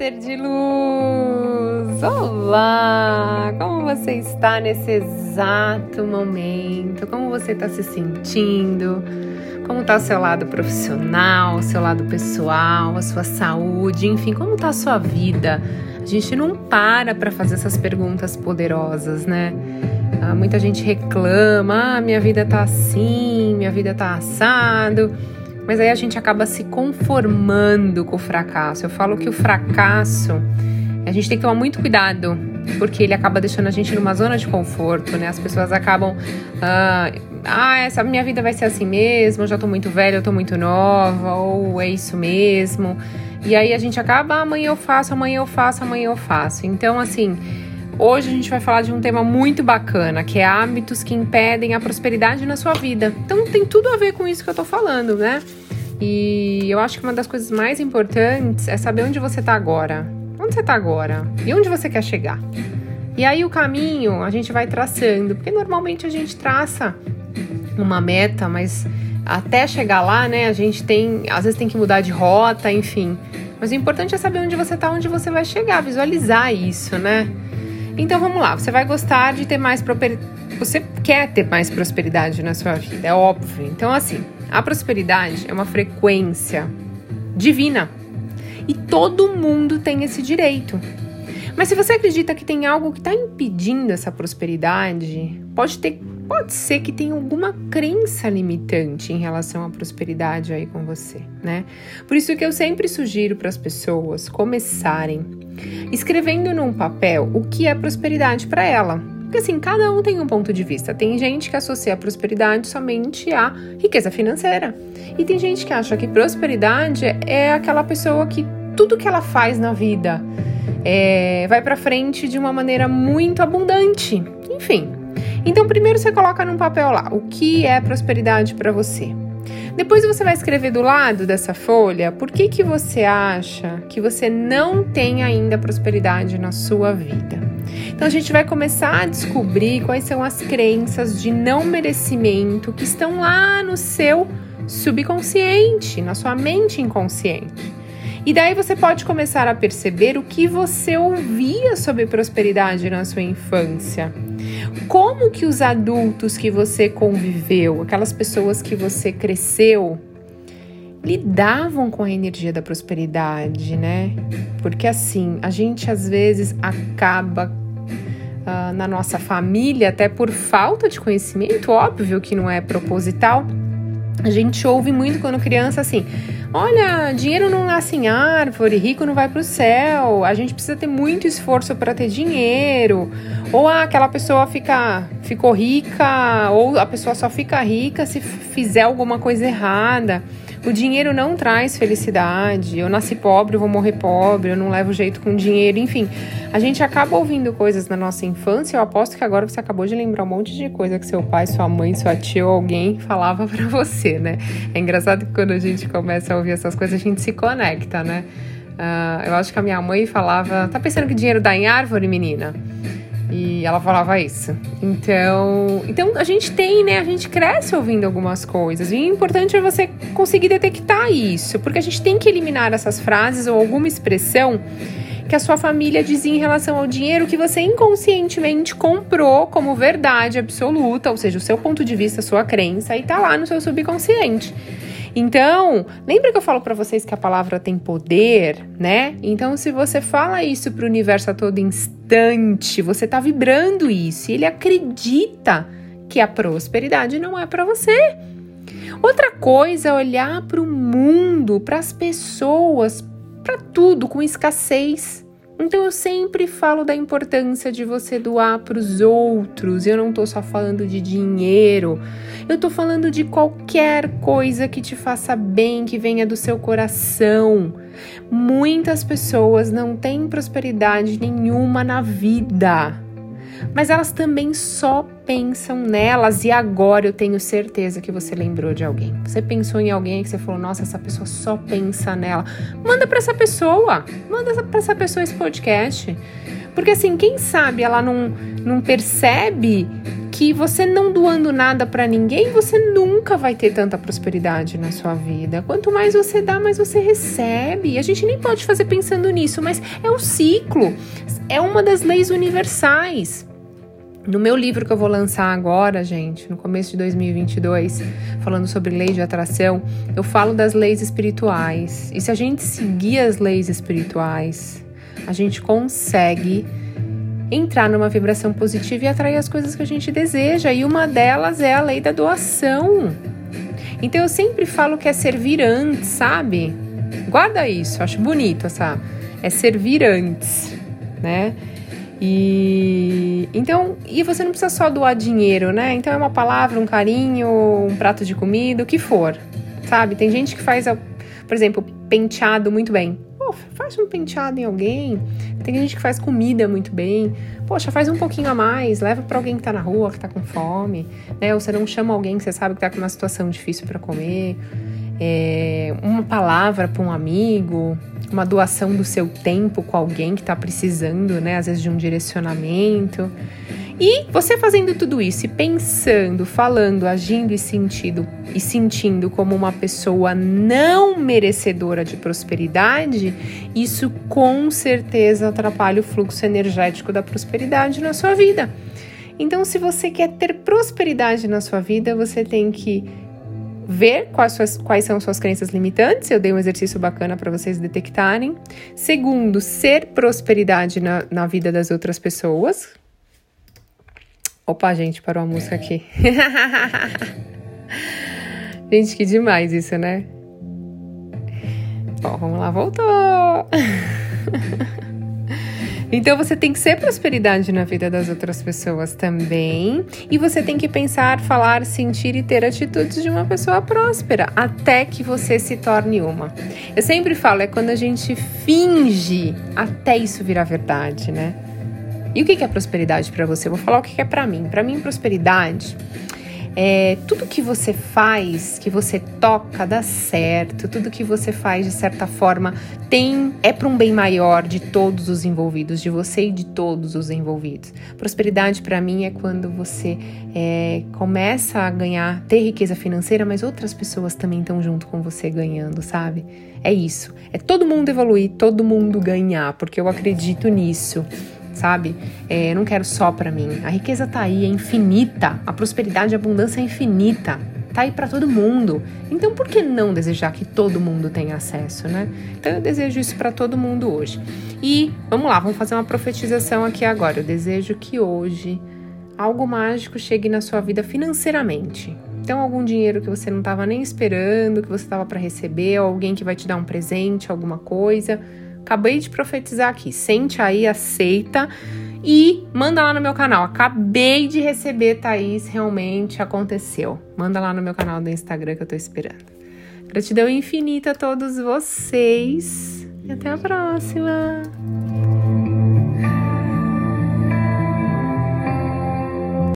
ser de luz! Olá! Como você está nesse exato momento? Como você está se sentindo? Como está o seu lado profissional, o seu lado pessoal, a sua saúde, enfim, como está a sua vida? A gente não para para fazer essas perguntas poderosas, né? Ah, muita gente reclama, ah, minha vida tá assim, minha vida tá assado. Mas aí a gente acaba se conformando com o fracasso. Eu falo que o fracasso, a gente tem que tomar muito cuidado, porque ele acaba deixando a gente numa zona de conforto, né? As pessoas acabam. Ah, ah essa minha vida vai ser assim mesmo, eu já tô muito velha, eu tô muito nova, ou é isso mesmo. E aí a gente acaba, ah, amanhã eu faço, amanhã eu faço, amanhã eu faço. Então, assim, hoje a gente vai falar de um tema muito bacana, que é hábitos que impedem a prosperidade na sua vida. Então tem tudo a ver com isso que eu tô falando, né? E eu acho que uma das coisas mais importantes é saber onde você está agora. Onde você está agora? E onde você quer chegar? E aí o caminho a gente vai traçando, porque normalmente a gente traça uma meta, mas até chegar lá, né, a gente tem, às vezes tem que mudar de rota, enfim. Mas o importante é saber onde você está, onde você vai chegar, visualizar isso, né? Então vamos lá, você vai gostar de ter mais você quer ter mais prosperidade na sua vida, é óbvio. Então assim, a prosperidade é uma frequência divina e todo mundo tem esse direito. Mas se você acredita que tem algo que está impedindo essa prosperidade, pode ter, pode ser que tenha alguma crença limitante em relação à prosperidade aí com você, né? Por isso que eu sempre sugiro para as pessoas começarem escrevendo num papel o que é prosperidade para ela. Porque assim, cada um tem um ponto de vista. Tem gente que associa a prosperidade somente à riqueza financeira. E tem gente que acha que prosperidade é aquela pessoa que tudo que ela faz na vida é, vai para frente de uma maneira muito abundante. Enfim. Então, primeiro você coloca num papel lá o que é prosperidade para você. Depois você vai escrever do lado dessa folha por que, que você acha que você não tem ainda prosperidade na sua vida. Então a gente vai começar a descobrir quais são as crenças de não merecimento que estão lá no seu subconsciente, na sua mente inconsciente. E daí você pode começar a perceber o que você ouvia sobre prosperidade na sua infância. Como que os adultos que você conviveu, aquelas pessoas que você cresceu, lidavam com a energia da prosperidade, né? Porque assim, a gente às vezes acaba uh, na nossa família, até por falta de conhecimento, óbvio que não é proposital. A gente ouve muito quando criança assim: olha, dinheiro não nasce em árvore, rico não vai para o céu, a gente precisa ter muito esforço para ter dinheiro. Ou ah, aquela pessoa fica, ficou rica, ou a pessoa só fica rica se fizer alguma coisa errada. O dinheiro não traz felicidade. Eu nasci pobre, eu vou morrer pobre, eu não levo jeito com dinheiro. Enfim, a gente acaba ouvindo coisas na nossa infância. Eu aposto que agora você acabou de lembrar um monte de coisa que seu pai, sua mãe, sua tia ou alguém falava para você, né? É engraçado que quando a gente começa a ouvir essas coisas, a gente se conecta, né? Uh, eu acho que a minha mãe falava: Tá pensando que dinheiro dá em árvore, menina? E ela falava isso. Então, então a gente tem, né? A gente cresce ouvindo algumas coisas. E o importante é você conseguir detectar isso, porque a gente tem que eliminar essas frases ou alguma expressão que a sua família dizia em relação ao dinheiro que você inconscientemente comprou como verdade absoluta, ou seja, o seu ponto de vista, a sua crença, e tá lá no seu subconsciente. Então, lembra que eu falo para vocês que a palavra tem poder, né? Então, se você fala isso para o universo a todo instante, você tá vibrando isso ele acredita que a prosperidade não é para você. Outra coisa é olhar para o mundo, para as pessoas, para tudo com escassez. Então eu sempre falo da importância de você doar para os outros. Eu não estou só falando de dinheiro. Eu estou falando de qualquer coisa que te faça bem, que venha do seu coração. Muitas pessoas não têm prosperidade nenhuma na vida, mas elas também só pensam nelas e agora eu tenho certeza que você lembrou de alguém. Você pensou em alguém que você falou, nossa, essa pessoa só pensa nela. Manda para essa pessoa, manda para essa pessoa esse podcast. Porque assim, quem sabe ela não, não percebe que você não doando nada para ninguém, você nunca vai ter tanta prosperidade na sua vida. Quanto mais você dá, mais você recebe. A gente nem pode fazer pensando nisso, mas é um ciclo. É uma das leis universais. No meu livro que eu vou lançar agora, gente, no começo de 2022, falando sobre lei de atração, eu falo das leis espirituais. E se a gente seguir as leis espirituais, a gente consegue entrar numa vibração positiva e atrair as coisas que a gente deseja. E uma delas é a lei da doação. Então eu sempre falo que é servir antes, sabe? Guarda isso, acho bonito essa. É servir antes, né? E então, e você não precisa só doar dinheiro, né? Então é uma palavra, um carinho, um prato de comida, o que for, sabe? Tem gente que faz, por exemplo, penteado muito bem faz um penteado em alguém. Tem gente que faz comida muito bem. Poxa, faz um pouquinho a mais, leva para alguém que tá na rua, que tá com fome, né? Ou você não chama alguém que você sabe que tá com uma situação difícil para comer. É, uma palavra para um amigo, uma doação do seu tempo com alguém que está precisando, né? Às vezes de um direcionamento. E você fazendo tudo isso e pensando, falando, agindo e sentindo e sentindo como uma pessoa não merecedora de prosperidade, isso com certeza atrapalha o fluxo energético da prosperidade na sua vida. Então, se você quer ter prosperidade na sua vida, você tem que ver quais, suas, quais são suas crenças limitantes. Eu dei um exercício bacana para vocês detectarem. Segundo, ser prosperidade na, na vida das outras pessoas. Opa, gente, parou a música aqui. gente, que demais isso, né? Bom, vamos lá, voltou. Então você tem que ser prosperidade na vida das outras pessoas também. E você tem que pensar, falar, sentir e ter atitudes de uma pessoa próspera até que você se torne uma. Eu sempre falo, é quando a gente finge até isso virar verdade, né? E o que é prosperidade para você? Eu vou falar o que é para mim. Para mim, prosperidade é tudo que você faz, que você toca, dá certo. Tudo que você faz, de certa forma, tem é para um bem maior de todos os envolvidos, de você e de todos os envolvidos. Prosperidade para mim é quando você é, começa a ganhar, ter riqueza financeira, mas outras pessoas também estão junto com você ganhando, sabe? É isso. É todo mundo evoluir, todo mundo ganhar, porque eu acredito nisso sabe? É, não quero só para mim. A riqueza tá aí, é infinita. A prosperidade e a abundância é infinita. Tá aí para todo mundo. Então, por que não desejar que todo mundo tenha acesso, né? Então, eu desejo isso para todo mundo hoje. E vamos lá, vamos fazer uma profetização aqui agora. Eu desejo que hoje algo mágico chegue na sua vida financeiramente. Então, algum dinheiro que você não estava nem esperando, que você estava para receber, alguém que vai te dar um presente, alguma coisa Acabei de profetizar aqui. Sente aí, aceita e manda lá no meu canal. Acabei de receber, Thaís, realmente aconteceu. Manda lá no meu canal do Instagram que eu tô esperando. Gratidão infinita a todos vocês e até a próxima!